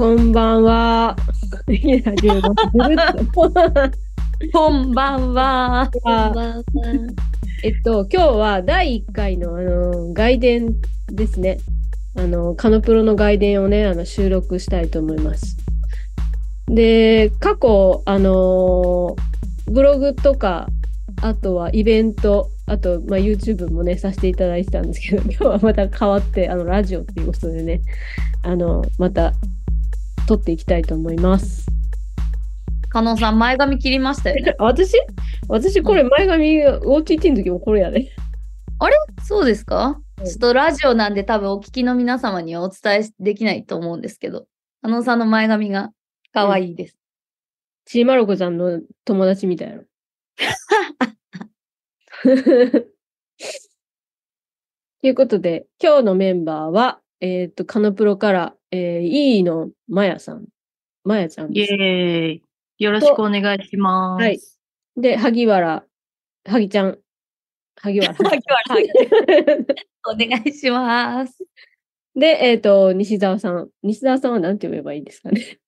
こんばんは。こんばんは。えっと、今日は第1回の、あの、外伝ですね。あの、カノプロの外伝をね、あの、収録したいと思います。で、過去、あの、ブログとか、あとはイベント、あと、まあ、YouTube もね、させていただいてたんですけど、今日はまた変わって、あの、ラジオっていうことでね、あの、また、撮っていきたいと思います。加納さん、前髪切りましたよね。あ 私？私、これ、前髪、OTT の時もこれや で。そうですか？うんちょっとラジオなんで多分お聞きの皆様にはお伝えできないと思うんですけど、加納さんの前髪が可愛いです。ちーまる子ちゃんの友達みたいな。ということで、今日のメンバーは、えっ、と、カノプロから、えー、E のまやさん。まやちゃんイです。ェーイ。よろしくお願いします。はい。で、萩原、萩ちゃん。萩原。萩お願いします。で、えっ、と、西澤さん。西澤さんは何て呼べばいいですかね。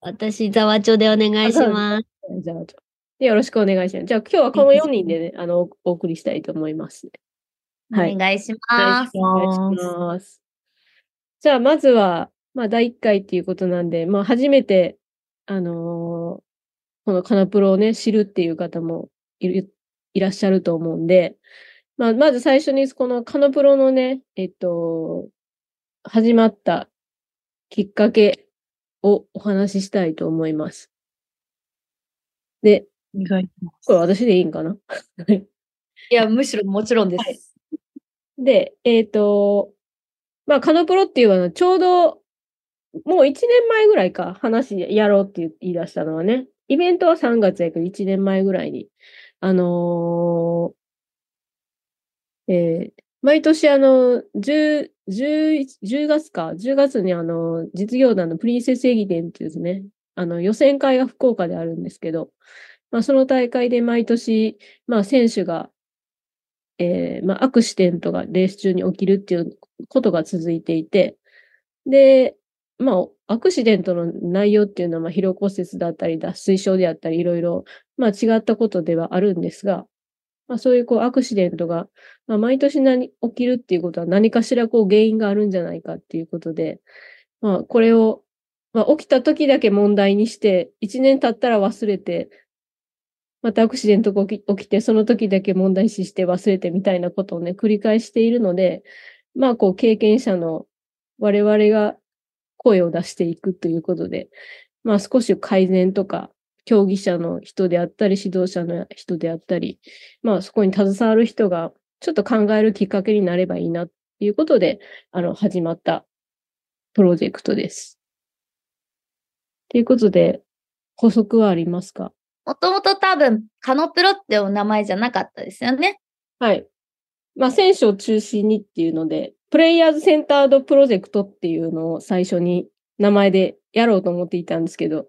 私、ざわちょでお願いします。じゃあ、でよろしくお願いします。じゃあ、今日はこの4人でね、あの、おお送りしたいと思います、ね。はいお願いし。ますお願いします。じゃあ、まずは、まあ、第1回っていうことなんで、まあ、初めて、あのーこのカナプロをね、知るっていう方もいる、いらっしゃると思うんで、まあ、まず最初に、このカナプロのね、えっと、始まったきっかけをお話ししたいと思います。で、お願いします。これ私でいいんかな？いや、むしろもちろんです。で、えっ、と、まあ、カノプロっていうのは、ちょうど、もう1年前ぐらいか、話やろうって言い出したのはね、イベントは3月やけど、1年前ぐらいに、あのーえー毎年あの、10、10 10月か、10月にあの、実業団のプリンセス駅伝っていうですね、あの、予選会が福岡であるんですけど、まあ、その大会で毎年、まあ、選手が、えーまあ、アクシデントがレース中に起きるっていうことが続いていて、で、まあ、アクシデントの内容っていうのは、まあ、疲労骨折だったり、脱水症であったり、いろいろ、まあ、違ったことではあるんですが、まあ、そういう、こう、アクシデントが、まあ、毎年何、起きるっていうことは何かしら、こう、原因があるんじゃないかっていうことで、まあ、これを、まあ、起きた時だけ問題にして、一年経ったら忘れて、またアクシデントが起きて、その時だけ問題視して忘れてみたいなことをね、繰り返しているので、まあ、こう、経験者の我々が声を出していくということで、まあ、少し改善とか、競技者の人であったり、指導者の人であったり、まあ、そこに携わる人が、ちょっと考えるきっかけになればいいな、っていうことで、あの、始まったプロジェクトです。ということで、補足はありますか？もともと多分、カノプロってお名前じゃなかったですよね。はい。まあ、選手を中心にっていうので、プレイヤーズセンタードプロジェクトっていうのを最初に名前でやろうと思っていたんですけど、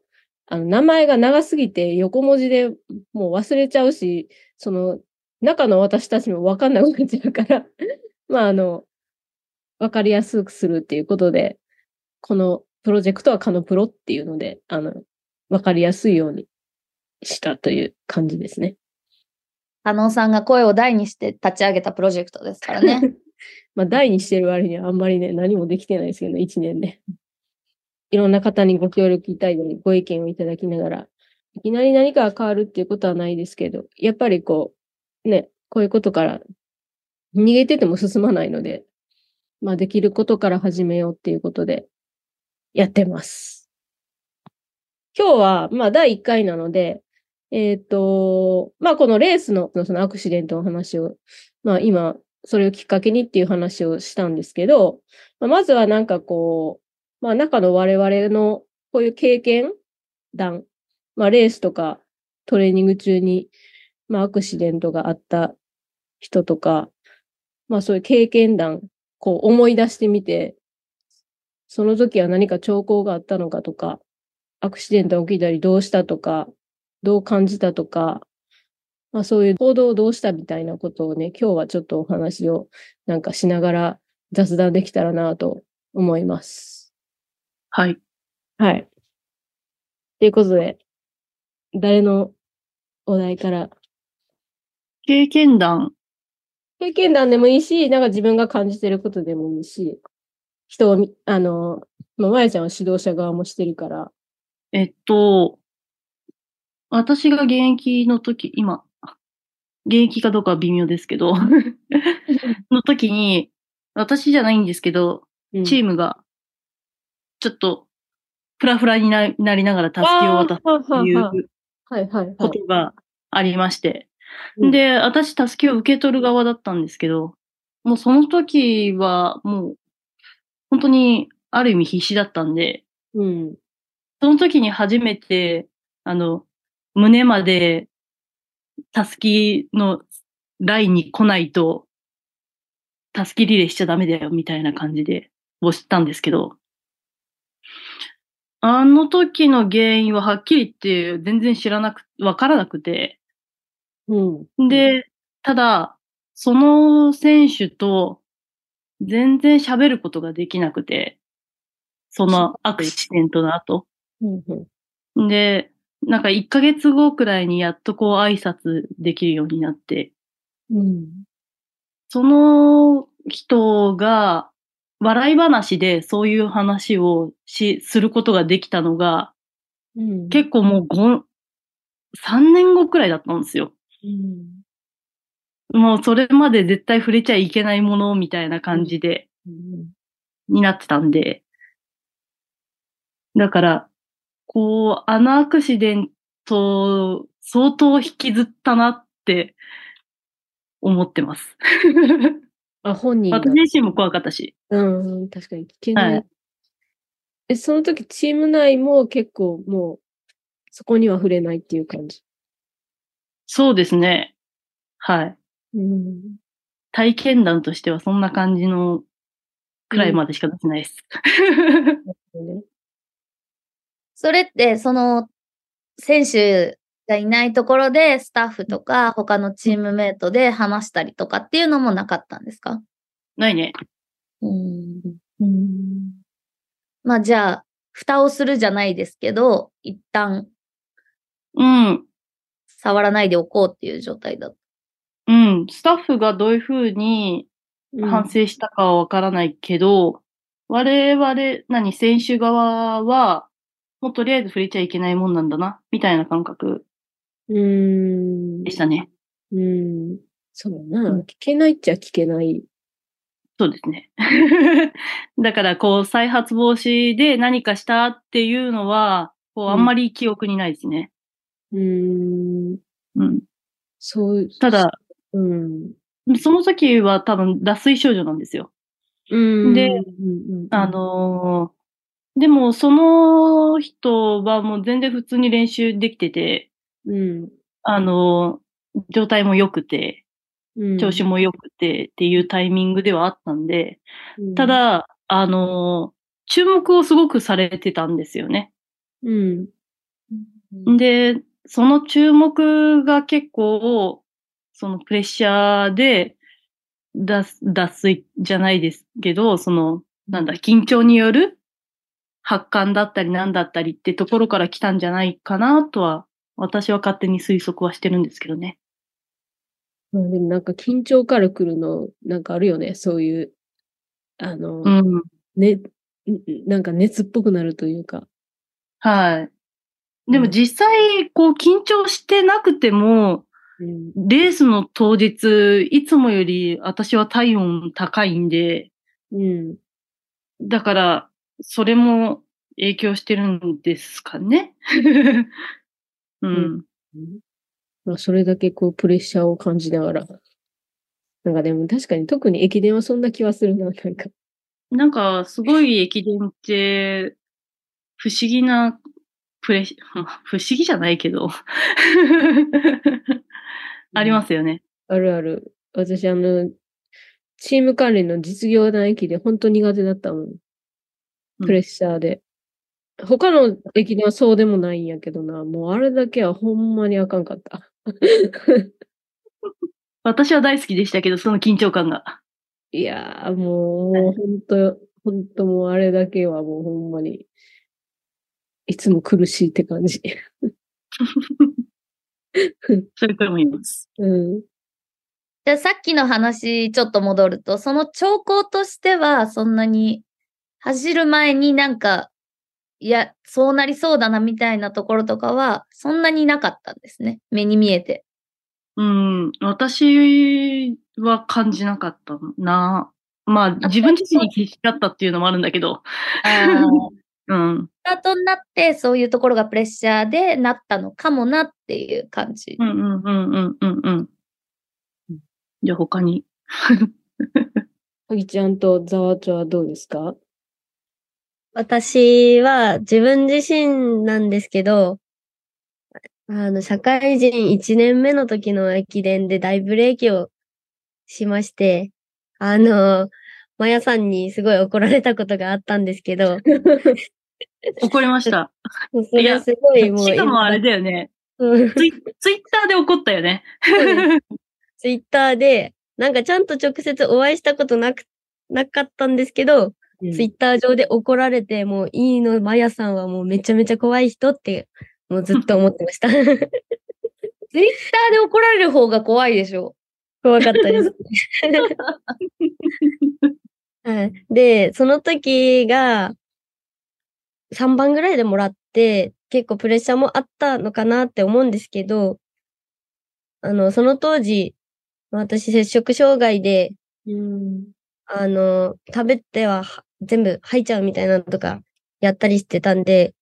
あの、名前が長すぎて横文字でもう忘れちゃうし、その、中の私たちもわかんなくなっちゃうから、まあ、あの、わかりやすくするっていうことで、このプロジェクトはカノプロっていうので、あの、わかりやすいようにしたという感じですね。加納さんが声を大にして立ち上げたプロジェクトですからね。まあ、大にしてる割にはあんまりね、何もできてないですけどね、一年で。いろんな方にご協力いただいたり、ご意見をいただきながら、いきなり何かが変わるっていうことはないですけど、やっぱりこう、ね、こういうことから逃げてても進まないので、まあ、できることから始めようっていうことで、やってます。今日は、まあ、第1回なので、えっ、と、まあ、このレースの、そのアクシデントの話を、まあ、今、それをきっかけにっていう話をしたんですけど、まあまずはなんかこう、まあ中の我々のこういう経験談、まあレースとかトレーニング中に、まあアクシデントがあった人とか、まあそういう経験談、こう思い出してみて、その時は何か兆候があったのかとか、アクシデントが起きたりどうしたとか、どう感じたとか、まあそういう行動をどうしたみたいなことをね、今日はちょっとお話をなんかしながら雑談できたらなと思います。はい。はい。ということで、誰のお題から、経験談。経験談でもいいし、なんか自分が感じてることでもいいし、人をみ、あの、まあ、まやちゃんは指導者側もしてるから、えっと、私が現役の時、今、現役かどうかは微妙ですけど、の時に、私じゃないんですけど、うんチームが、ちょっと、フラフラにななりながら助けを渡すあーっていう。ことがありまして。うんで、私、助けを受け取る側だったんですけど、もうその時は、もう、本当に、ある意味必死だったんで、うん。その時に初めて、あの、胸まで、たすきのラインに来ないと、たすきリレーしちゃダメだよ、みたいな感じで、を知ったんですけど、あの時の原因ははっきり言って全然知らなく、わからなくて、うん。で、ただ、その選手と全然喋ることができなくて、そのアクシデントの後。うんうん。で、なんか1ヶ月後くらいにやっとこう挨拶できるようになって、うん。その人が笑い話でそういう話をし、することができたのが、うん。結構もう5、3年後くらいだったんですよ。うん。もうそれまで絶対触れちゃいけないものみたいな感じで、うんになってたんで。だから、こう、あのアクシデント、相当引きずったなって思ってます。あ、本人が。私自身も怖かったし。うん、確かに聞けない。はいえ、その時チーム内も結構もう、そこには触れないっていう感じ。そうですね。はい。うん。体験談としてはそんな感じのくらいまでしか出せないです。ね それって、その、選手がいないところで、スタッフとか、他のチームメイトで話したりとかっていうのもなかったんですか？ないね。うん。うん。まあ、じゃあ、蓋をするじゃないですけど、一旦うん。触らないでおこうっていう状態だった。うん。スタッフがどういうふうにうん反省したかはわからないけど、我々、何、選手側は、もうとりあえず触れちゃいけないもんなんだな、みたいな感覚うん。でしたね。うん。そうだな。うん聞けないっちゃ聞けない。そうですね。だから、こう、再発防止で何かしたっていうのは、こう、あんまり記憶にないですね。うん。うん。そう。ただ、うん。その時は多分脱水症状なんですよ。うん。でうんうん、あのーでもその人はもう全然普通に練習できてて、うん、あのー状態も良くて、うん。調子も良くてっていうタイミングではあったんで、うん、た、だ、あのー注目をすごくされてたんですよね。うん。で、その注目が結構、そのプレッシャーで、脱脱水じゃないですけど、その、なんだ、緊張による発汗だったりなんだったりってところから来たんじゃないかなとは、私は勝手に推測はしてるんですけどね。まあでもなんか緊張から来るの、なんかあるよね。そういう、あの、うん。ね、んなんか熱っぽくなるというか。はい。でも実際、こう緊張してなくても、うん。レースの当日、いつもより私は体温高いんで、うん。だから、それも影響してるんですかね？うん。まあ、それだけこうプレッシャーを感じながら。なんかでも確かに特に駅伝はそんな気はするな、なんか。なんか、すごい駅伝って、不思議なプレッシャー、不思議じゃないけど、ありますよね。あるある。私あの、チーム関連の実業団駅で本当苦手だったもん。うんプレッシャーで。他の駅伝はそうでもないんやけどな。もうあれだけはほんまにあかんかった。私は大好きでしたけど、その緊張感が。いやーもう、もう本当、本当もうあれだけはもうほんまに。いつも苦しいって感じ。それからもいます。うん。じゃあさっきの話ちょっと戻ると、その兆候としてはそんなに走る前になんか、いや、そうなりそうだなみたいなところとかはそんなになかったんですね。目に見えて。うん、私は感じなかったな。まあ、自分自身に必死だったっていうのもあるんだけど。あ うん。スタートになってそういうところがプレッシャーでなったのかもなっていう感じ。うんうんうんうんうんうん。じゃあ他に。はぎちゃんとざわちょはどうですか？私は自分自身なんですけど、あの、社会人1年目の時の駅伝で大ブレーキをしまして、あの、まやさんにすごい怒られたことがあったんですけど、怒りました。それすごいもうしかもあれだよね。うんツイツイッターで怒ったよね。ツイッターで、なんかちゃんと直接お会いしたことなく、なかったんですけど、ツイッター上で怒られて、もういいの、まやさんはもうめちゃめちゃ怖い人って、もうずっと思ってました。ツイッターで怒られる方が怖いでしょ。怖かったです。はい。で、その時が、3番ぐらいでもらって、結構プレッシャーもあったのかなって思うんですけど、あの、その当時、私摂食障害で、うん。あの、食べてはは全部吐いちゃうみたいなのとかやったりしてたんで、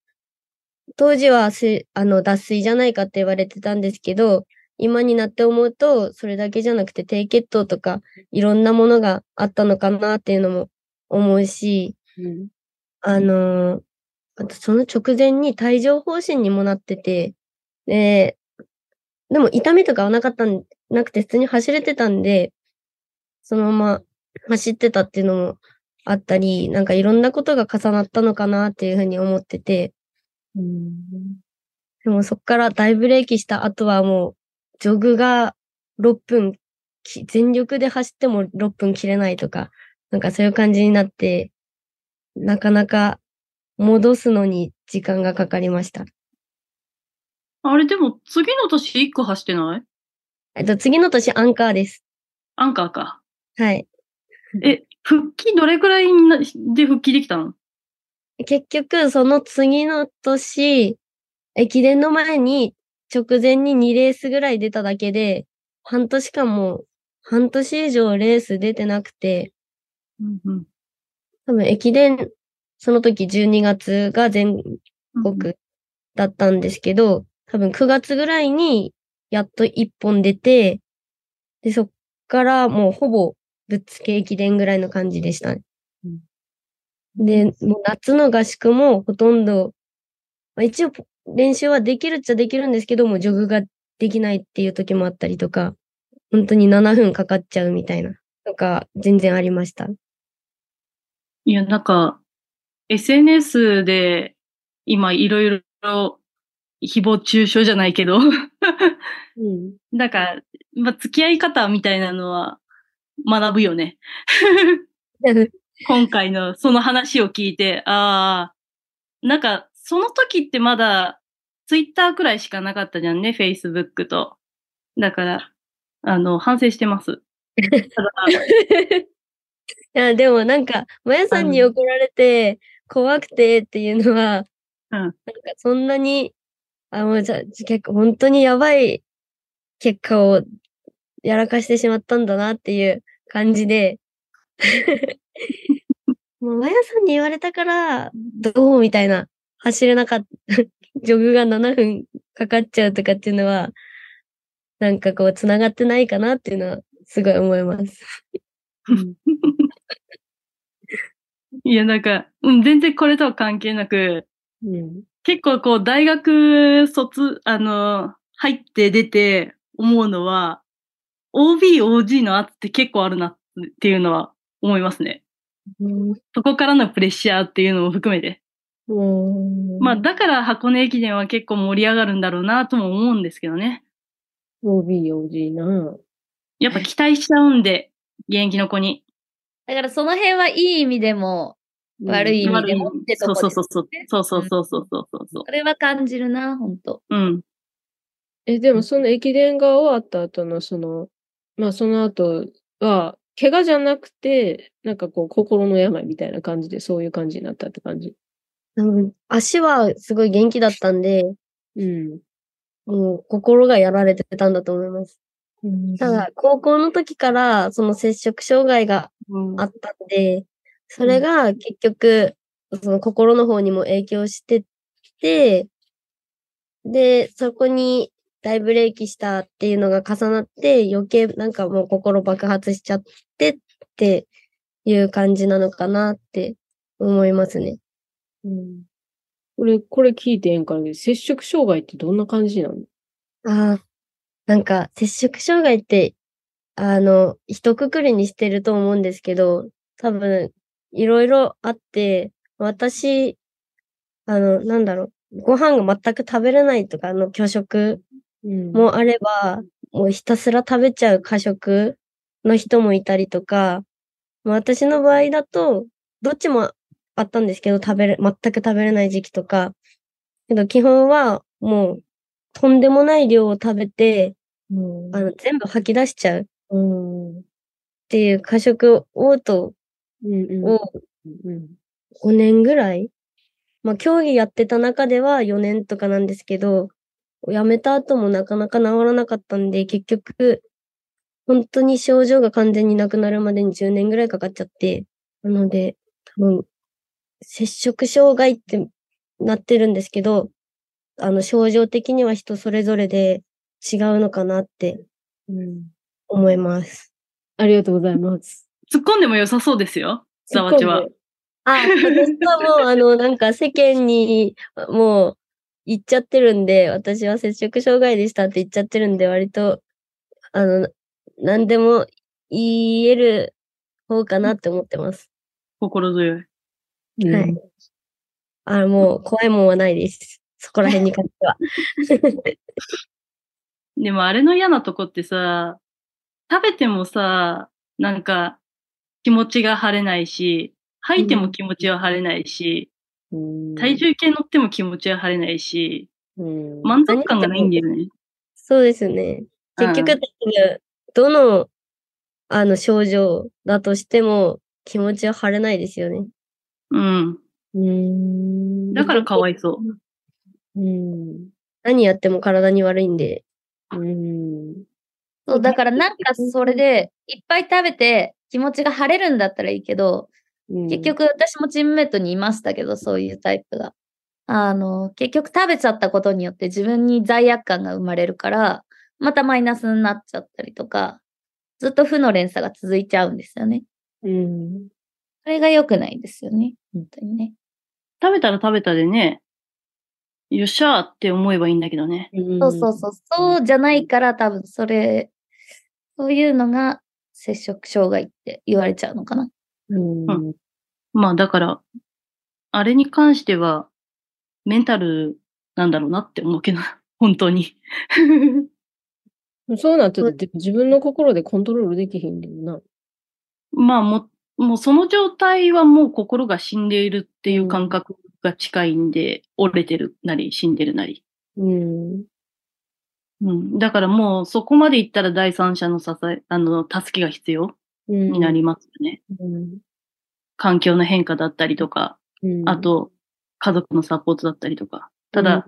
当時はす、あの、脱水じゃないかって言われてたんですけど、今になって思うと、それだけじゃなくて低血糖とか、いろんなものがあったのかなっていうのも思うし、うん。あの、あとその直前に帯状疱疹にもなってて、で、でも痛みとかはなかったん、なくて普通に走れてたんで、そのまま走ってたっていうのもあったり、なんかいろんなことが重なったのかなっていうふうに思ってて、うん。でもそっから大ブレーキした後はもう、ジョグが6分き、全力で走っても6分切れないとか、なんかそういう感じになって、なかなか戻すのに時間がかかりました。あれでも次の年1個走ってない？えっと、次の年アンカーです。アンカーか。はい。え、復帰どれくらいなで復帰できたの？結局、その次の年、駅伝の前に直前に2レースぐらい出ただけで、半年間も、半年以上レース出てなくて、うんうん。多分駅伝、その時12月が全国だったんですけど、多分9月ぐらいにやっと1本出て、で、そっからもうほぼぶっつけ駅伝ぐらいの感じでしたね。で、もう夏の合宿もほとんど、まあ、一応練習はできるっちゃできるんですけども、ジョグができないっていう時もあったりとか、本当に7分かかっちゃうみたいな、とか、全然ありました。いや、なんか、SNS で今いろいろ誹謗中傷じゃないけど、うん。なんか、まあ、付き合い方みたいなのは学ぶよね。今回のその話を聞いて、ああ、なんか、その時ってまだ、ツイッターくらいしかなかったじゃんね、Facebook と。だから、あの、反省してます。いや、でもなんか、まやさんに怒られて、怖くてっていうのは、うんなんかそんなに、あ、もうじゃ、結構本当にやばい結果をやらかしてしまったんだなっていう感じで、もうまやさんに言われたから、どうみたいな、走れなかった、ジョグが7分かかっちゃうとかっていうのは、なんかこう、繋がってないかなっていうのは、すごい思います。いや、なんか、うん、全然これとは関係なく、うん。結構こう、大学卒、あの、入って出て思うのは、OB、OG の圧って結構あるなっていうのは思いますね。うん。そこからのプレッシャーっていうのも含めて。うんまあ、だから箱根駅伝は結構盛り上がるんだろうなとも思うんですけどね。OB、OG な。やっぱ期待しちゃうんで、現役の子に。だからその辺はいい意味でも、悪い意味でもってとこそうそうそうそう。そうそうそうそうそうそうそれは感じるな、本当うん。え、でもその駅伝が終わった後のその、まあその後は、怪我じゃなくて、なんかこう心の病みたいな感じでそういう感じになったって感じ。うん足はすごい元気だったんで、うん。もう心がやられてたんだと思います。ただ、高校の時からその摂食障害がうんあったんで、それが結局、その心の方にも影響してて、で、そこに大ブレーキしたっていうのが重なって、余計なんかもう心爆発しちゃってっていう感じなのかなって思いますね。うん。これ、これ聞いてええんからね、摂食障害ってどんな感じなの？ああ、なんか、摂食障害って、あの、一括りにしてると思うんですけど、多分、いろいろあって、私、あの、なんだろう、ご飯が全く食べれないとか、あの、拒食うんもあれば、もうひたすら食べちゃう過食の人もいたりとか、まあ私の場合だと、どっちもあったんですけど、食べれ、全く食べれない時期とか、けど基本はもう、とんでもない量を食べて、うんあの、全部吐き出しちゃうっうん。ていう過食嘔吐うんうん。をうん。5年ぐらいまあ、競技やってた中では4年とかなんですけど、辞めた後もなかなか治らなかったんで、結局、本当に症状が完全になくなるまでに10年ぐらいかかっちゃって、なので、多分、摂食障害ってなってるんですけど、あの、症状的には人それぞれで違うのかなってうん。思います。ありがとうございます。突っ込んでも良さそうですよ。ザワチは。あ、私はもう、あの、なんか世間に、もう、言っちゃってるんで、私は摂食障害でしたって言っちゃってるんで、割と、あの、何でも言える方かなって思ってます。心強い。うんはい。あもう、怖いもんはないです。そこら辺に関しては。でもあれの嫌なとこってさ、食べてもさ、なんか気持ちが晴れないし、吐いても気持ちは晴れないし、うん体重計乗っても気持ちは晴れないし、うん満足感がないんだよね。そうですね。結局、どの、あの、症状だとしても、気持ちは晴れないですよね。うん。うん。だからかわいそう。うん。何やっても体に悪いんで。うん。そう、だからなんかそれで、いっぱい食べて気持ちが晴れるんだったらいいけど、結局私もチームメイトにいましたけど、そういうタイプが。あの、結局食べちゃったことによって自分に罪悪感が生まれるから、またマイナスになっちゃったりとか、ずっと負の連鎖が続いちゃうんですよね。うん。それが良くないですよね。本当にね。食べたら食べたでね、よっしゃーって思えばいいんだけどね。そうそうそう。そうじゃないから多分それ、そういうのが摂食障害って言われちゃうのかな。うん。うん。まあだから、あれに関しては、メンタルなんだろうなって思うけど、本当に。そうなってて自分の心でコントロールできへんねんな。まあもう、もうその状態はもう心が死んでいるっていう感覚が近いんで、折れてるなり死んでるなり。うん。うん。だからもうそこまで行ったら第三者の支え、あの、助けが必要うん。になりますよね。うん。環境の変化だったりとか、あと、家族のサポートだったりとか。ただ、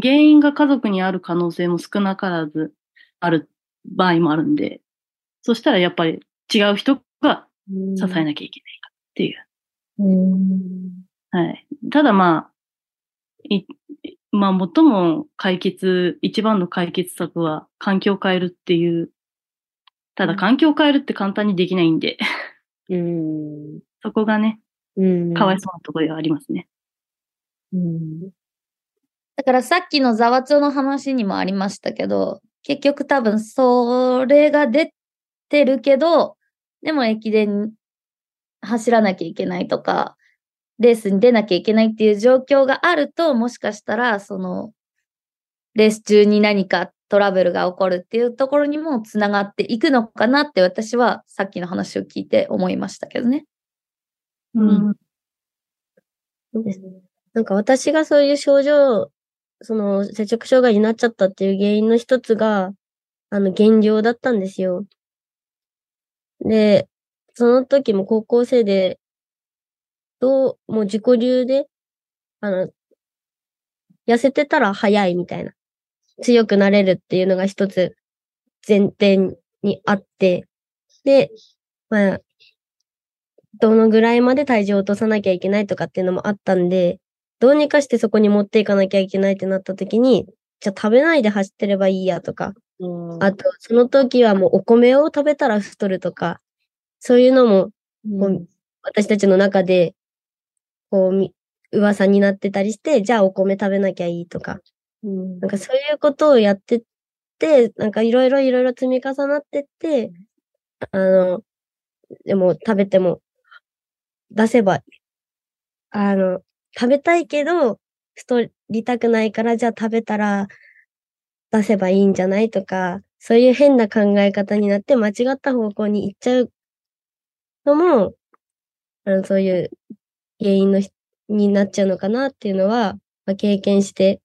原因が家族にある可能性も少なからずある場合もあるんで、そしたらやっぱり違う人が、支えなきゃいけないかっていう。はい。ただまあ、い、まあ最も解決、一番の解決策は環境を変えるっていう。ただ環境を変えるって簡単にできないんで、うん。そこがね、うん。かわいそうなところではありますね。うん。だからさっきのザワツオの話にもありましたけど、結局多分それが出てるけど、でも駅伝走らなきゃいけないとか、レースに出なきゃいけないっていう状況があると、もしかしたら、その、レース中に何かトラブルが起こるっていうところにもつながっていくのかなって私はさっきの話を聞いて思いましたけどね。うん。そうですね。なんか私がそういう症状、その接触障害になっちゃったっていう原因の一つが、あの、減量だったんですよ。で、その時も高校生で、どう、もう自己流で、あの、痩せてたら早いみたいな。強くなれるっていうのが一つ前提にあって、で、まあ、どのぐらいまで体重を落とさなきゃいけないとかっていうのもあったんで、どうにかしてそこに持っていかなきゃいけないってなった時に、じゃあ食べないで走ってればいいやとか、うん。あと、その時はもうお米を食べたら太るとか、そういうのもうん。私たちの中で、こうみ、噂になってたりして、じゃあお米食べなきゃいいとか、うん。なんかそういうことをやってって、なんかいろいろいろいろ積み重なってって、あの、でも食べても出せば、あの、食べたいけど太りたくないから、じゃあ食べたら出せばいいんじゃないとか、そういう変な考え方になって間違った方向に行っちゃうのも、あの、そういう原因のひになっちゃうのかなっていうのは、まあ、経験して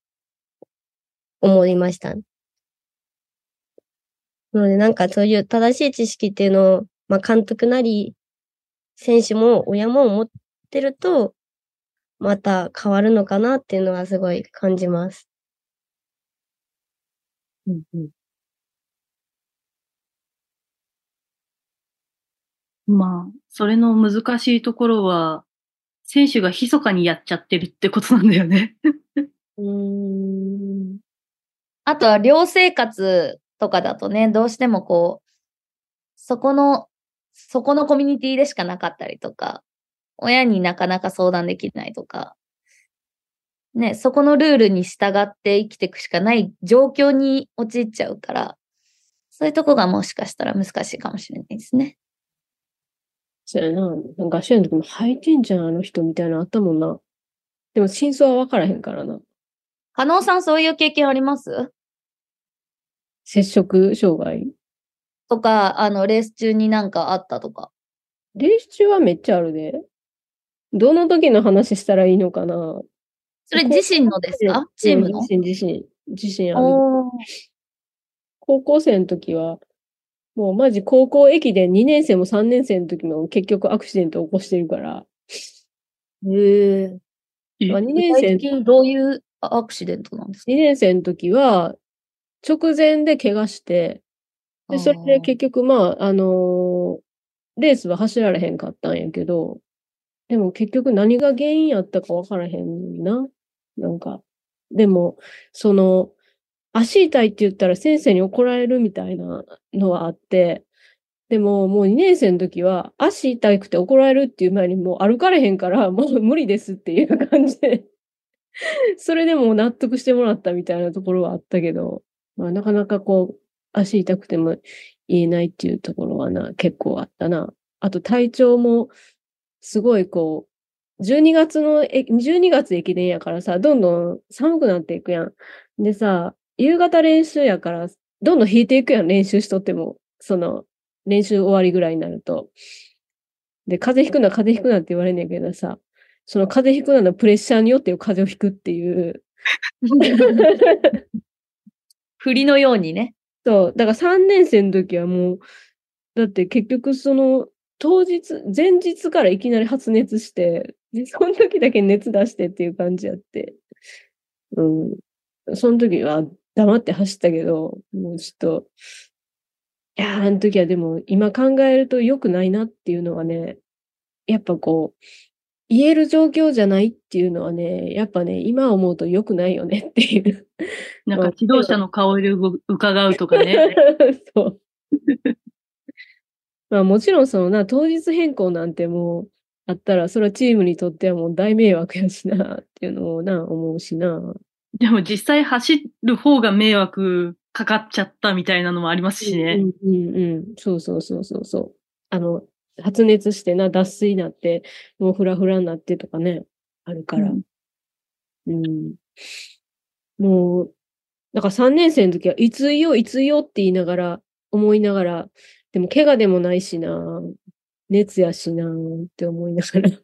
思いました。なので、なんかそういう正しい知識っていうのを、まあ、監督なり、選手も親も持ってると、また変わるのかなっていうのはすごい感じます。うんうんまあ、それの難しいところは、選手が密かにやっちゃってるってことなんだよね。うーん。あとは寮生活とかだとね、どうしてもこう、そこの、そこのコミュニティでしかなかったりとか、親になかなか相談できないとか、ね、そこのルールに従って生きていくしかない状況に陥っちゃうから、そういうとこがもしかしたら難しいかもしれないですね。そうやな。合唱の時も履いてんじゃん、あの人みたいなのあったもんな。でも真相は分からへんからな。加納さんそういう経験あります？接触障害？とか、あの、レース中になんかあったとか。レース中はめっちゃあるで。どの時の話したらいいのかな？それ自身のですか？チームの？自身、自身、自身ある。高校生の時は、もうマジ高校駅伝2年生も3年生の時も結局アクシデント起こしてるから。へえ。えまあ、2具年生どういうアクシデントなんですか？2年生の時は、直前で怪我して、で、それで結局、まあ、あのーレースは走られへんかったんやけど、でも結局何が原因やったかわからへんな。なんか。でも、その、足痛いって言ったら先生に怒られるみたいなのはあって、でももう2年生の時は足痛くて怒られるっていう前にもう歩かれへんからもう無理ですっていう感じで、それでも納得してもらったみたいなところはあったけど、まあなかなかこう足痛くても言えないっていうところはな、結構あったな。あと体調もすごいこう、12月の、12月駅伝やからさ、どんどん寒くなっていくやん。でさ、夕方練習やから、どんどん引いていくやん、練習しとっても。その、練習終わりぐらいになると。で、風邪ひくな、風邪ひくなって言われんねんけどさ、その風邪ひくなのプレッシャーによって風邪をひくっていう。振りのようにね。そう、だから3年生の時はもう、だって結局その、当日、前日からいきなり発熱して、でその時だけ熱出してっていう感じやって。うん。その時は黙って走ったけど、もうちょっと、いやー、あの時はでも今考えると良くないなっていうのはね、やっぱこう、言える状況じゃないっていうのはね、やっぱね、今思うと良くないよねっていう。なんか指導者の顔色を伺うとかね。そう。まあもちろんそのな、当日変更なんてもうあったら、それはチームにとってはもう大迷惑やしな、っていうのをな、思うしな。でも実際走る方が迷惑かかっちゃったみたいなのもありますしね。うんうんうん。そうそうそうそうそう。あの、発熱してな、脱水になって、もうフラフラになってとかね、あるから。うんうん。もう、だから3年生の時はいついよ、いついよって言いながら、思いながら、でも怪我でもないしな、熱やしなって思いながら。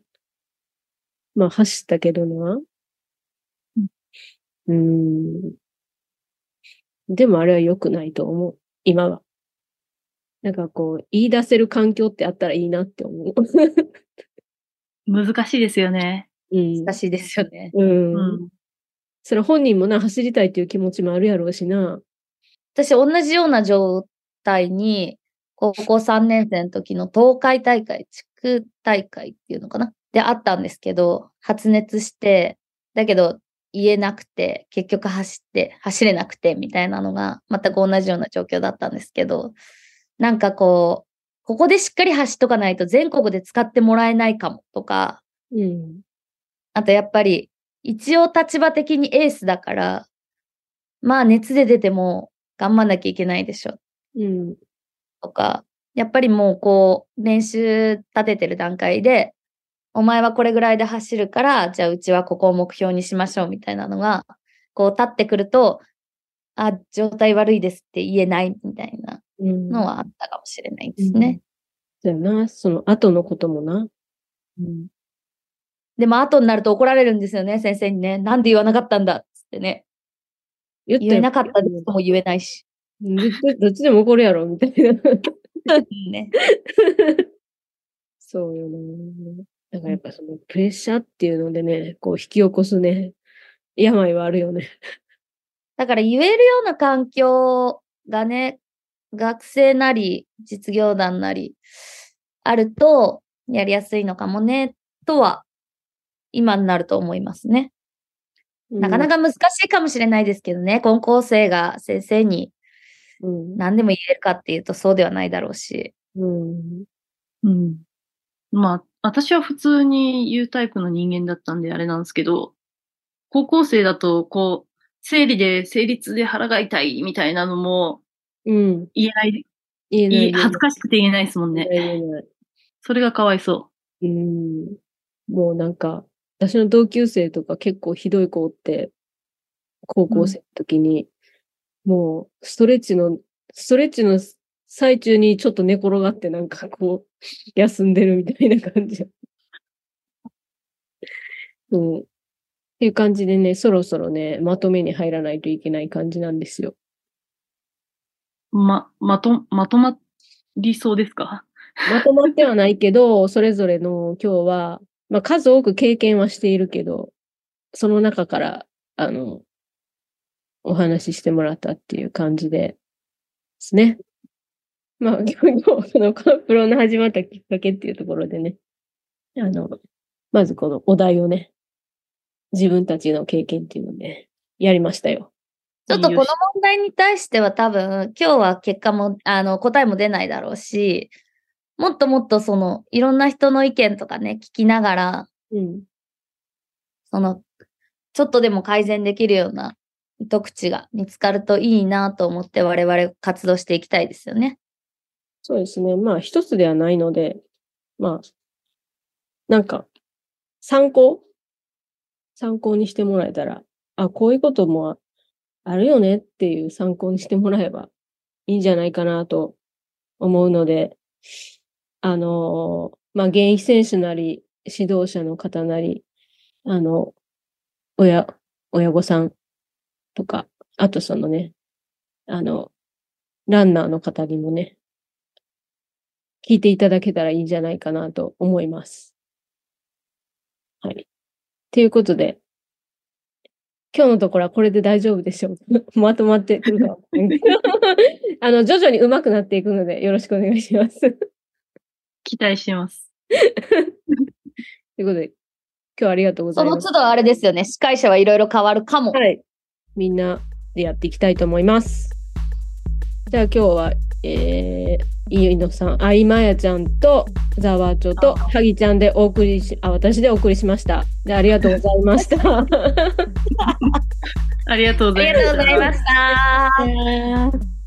まあ走ったけどな。うーん。でもあれは良くないと思う。今は。なんかこう、言い出せる環境ってあったらいいなって思う。難しいですよね。うん。難しいですよね。うん。うん。それ本人もな、走りたいっていう気持ちもあるやろうしな。私、同じような状態に、高校3年生の時の東海大会、地区大会っていうのかな？であったんですけど、発熱して、だけど言えなくて、結局走って、走れなくてみたいなのが全く同じような状況だったんですけど、なんかこう、ここでしっかり走っとかないと全国で使ってもらえないかもとか、うん。あとやっぱり、一応立場的にエースだから、まあ熱で出ても頑張んなきゃいけないでしょうん。とか、やっぱりもうこう、練習立ててる段階で、お前はこれぐらいで走るから、じゃあうちはここを目標にしましょうみたいなのが、こう立ってくると、あ、状態悪いですって言えないみたいなうん。のはあったかもしれないですね。そうやな。その後のこともな。うん。でも後になると怒られるんですよね、先生にね。なんで言わなかったんだっつってね。言ったよ言えなかったですとも言えないし。うんどっちどっちでも怒るやろ、みたいな。ね。そうよね。だからやっぱそのプレッシャーっていうのでね、こう引き起こすね、病はあるよね。だから言えるような環境がね、学生なり実業団なりあるとやりやすいのかもね、とは今になると思いますね。なかなか難しいかもしれないですけどね、高校生が先生にうん。何でも言えるかっていうとそうではないだろうし。うん。うん。まあ、私は普通に言うタイプの人間だったんであれなんですけど、高校生だと、こう、生理で、生理痛で腹が痛いみたいなのもうん。言えない、言えない恥ずかしくて言えないですもんね。言えない。それがかわいそうん。もうなんか、私の同級生とか結構ひどい子って、高校生の時に、もうストレッチの、ストレッチの最中にちょっと寝転がってなんかこう、休んでるみたいな感じ。うん。っていう感じでね、そろそろね、まとめに入らないといけない感じなんですよ。ま、まと、まとまりそうですか？まとまってはないけど、それぞれの今日は、まあ数多く経験はしているけど、その中から、あの、お話ししてもらったっていう感じでですね。まあ、今日、そのカンプロの始まったきっかけっていうところでね、あの、まずこのお題をね、自分たちの経験っていうので、やりましたよ。ちょっとこの問題に対しては多分今日は結果も、あの、答えも出ないだろうし、もっともっとその、いろんな人の意見とかね、聞きながら、うん。その、ちょっとでも改善できるような糸口が見つかるといいなと思って我々活動していきたいですよね。そうですね。まあ、一つではないので、まあ、なんか、参考？参考にしてもらえたら、あ、こういうこともあるよねっていう参考にしてもらえばいいんじゃないかなと思うので、あのまあ、現役選手なり、指導者の方なり、あの、親、親御さんとか、あとそのね、あの、ランナーの方にもね、聞いていただけたらいいんじゃないかなと思います。はい。ということで、今日のところはこれで大丈夫でしょう まとまってくるか あの、徐々に上手くなっていくので、よろしくお願いします。期待してます。ということで、今日はありがとうございます。その都度あれですよね。司会者はいろいろ変わるかも。はい。みんなでやっていきたいと思います。じゃあ今日は、えー、飯野さん、あいまやちゃんと、ざわちょと、はぎちゃんでお送りし、あ、私でお送りしました。で ありがとうございました。ありがとうごありざいました。